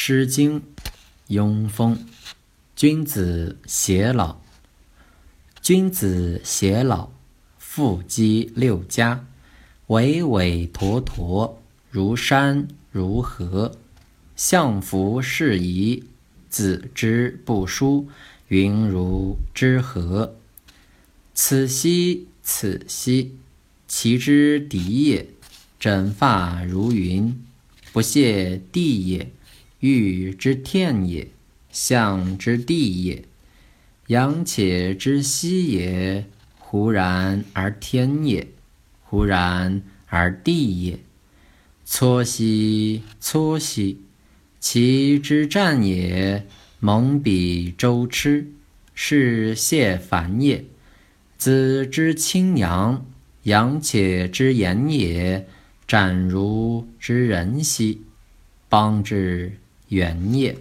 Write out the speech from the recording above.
诗经·雍风。君子偕老，君子偕老，父姬六家，巍巍驼驼，如山如河。相服适宜，子之不淑，云如之何？此兮此兮，其之敌也。枕发如云，不屑地也。欲之天也，象之地也。阳且之息也，忽然而天也，忽然而地也。错兮错兮，其之战也。蒙彼周痴，是谢反也。子之清阳，阳且之言也。展如之人兮，邦之。原液。